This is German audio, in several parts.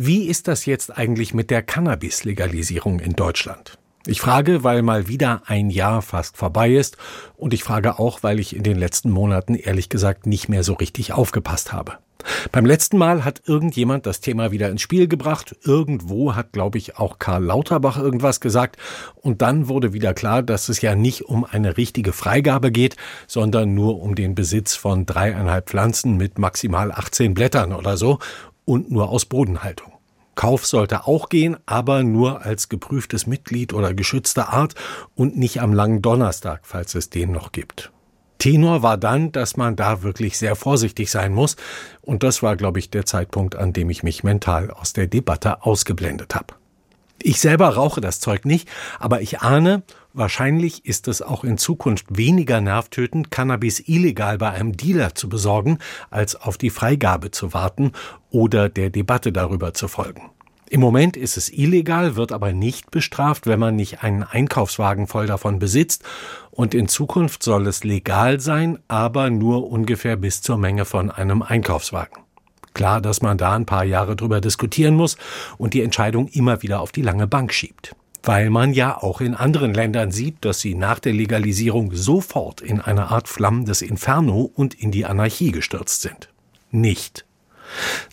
Wie ist das jetzt eigentlich mit der Cannabis-Legalisierung in Deutschland? Ich frage, weil mal wieder ein Jahr fast vorbei ist und ich frage auch, weil ich in den letzten Monaten ehrlich gesagt nicht mehr so richtig aufgepasst habe. Beim letzten Mal hat irgendjemand das Thema wieder ins Spiel gebracht. Irgendwo hat, glaube ich, auch Karl Lauterbach irgendwas gesagt. Und dann wurde wieder klar, dass es ja nicht um eine richtige Freigabe geht, sondern nur um den Besitz von dreieinhalb Pflanzen mit maximal 18 Blättern oder so und nur aus Bodenhaltung. Kauf sollte auch gehen, aber nur als geprüftes Mitglied oder geschützte Art und nicht am langen Donnerstag, falls es den noch gibt. Tenor war dann, dass man da wirklich sehr vorsichtig sein muss. Und das war, glaube ich, der Zeitpunkt, an dem ich mich mental aus der Debatte ausgeblendet habe. Ich selber rauche das Zeug nicht, aber ich ahne, wahrscheinlich ist es auch in Zukunft weniger nervtötend, Cannabis illegal bei einem Dealer zu besorgen, als auf die Freigabe zu warten oder der Debatte darüber zu folgen. Im Moment ist es illegal, wird aber nicht bestraft, wenn man nicht einen Einkaufswagen voll davon besitzt. Und in Zukunft soll es legal sein, aber nur ungefähr bis zur Menge von einem Einkaufswagen. Klar, dass man da ein paar Jahre drüber diskutieren muss und die Entscheidung immer wieder auf die lange Bank schiebt. Weil man ja auch in anderen Ländern sieht, dass sie nach der Legalisierung sofort in eine Art flammendes Inferno und in die Anarchie gestürzt sind. Nicht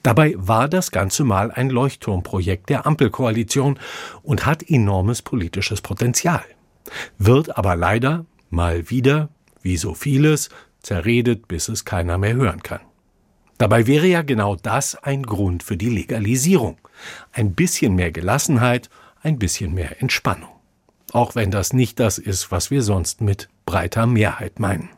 Dabei war das Ganze mal ein Leuchtturmprojekt der Ampelkoalition und hat enormes politisches Potenzial. Wird aber leider mal wieder, wie so vieles, zerredet, bis es keiner mehr hören kann. Dabei wäre ja genau das ein Grund für die Legalisierung. Ein bisschen mehr Gelassenheit, ein bisschen mehr Entspannung. Auch wenn das nicht das ist, was wir sonst mit breiter Mehrheit meinen.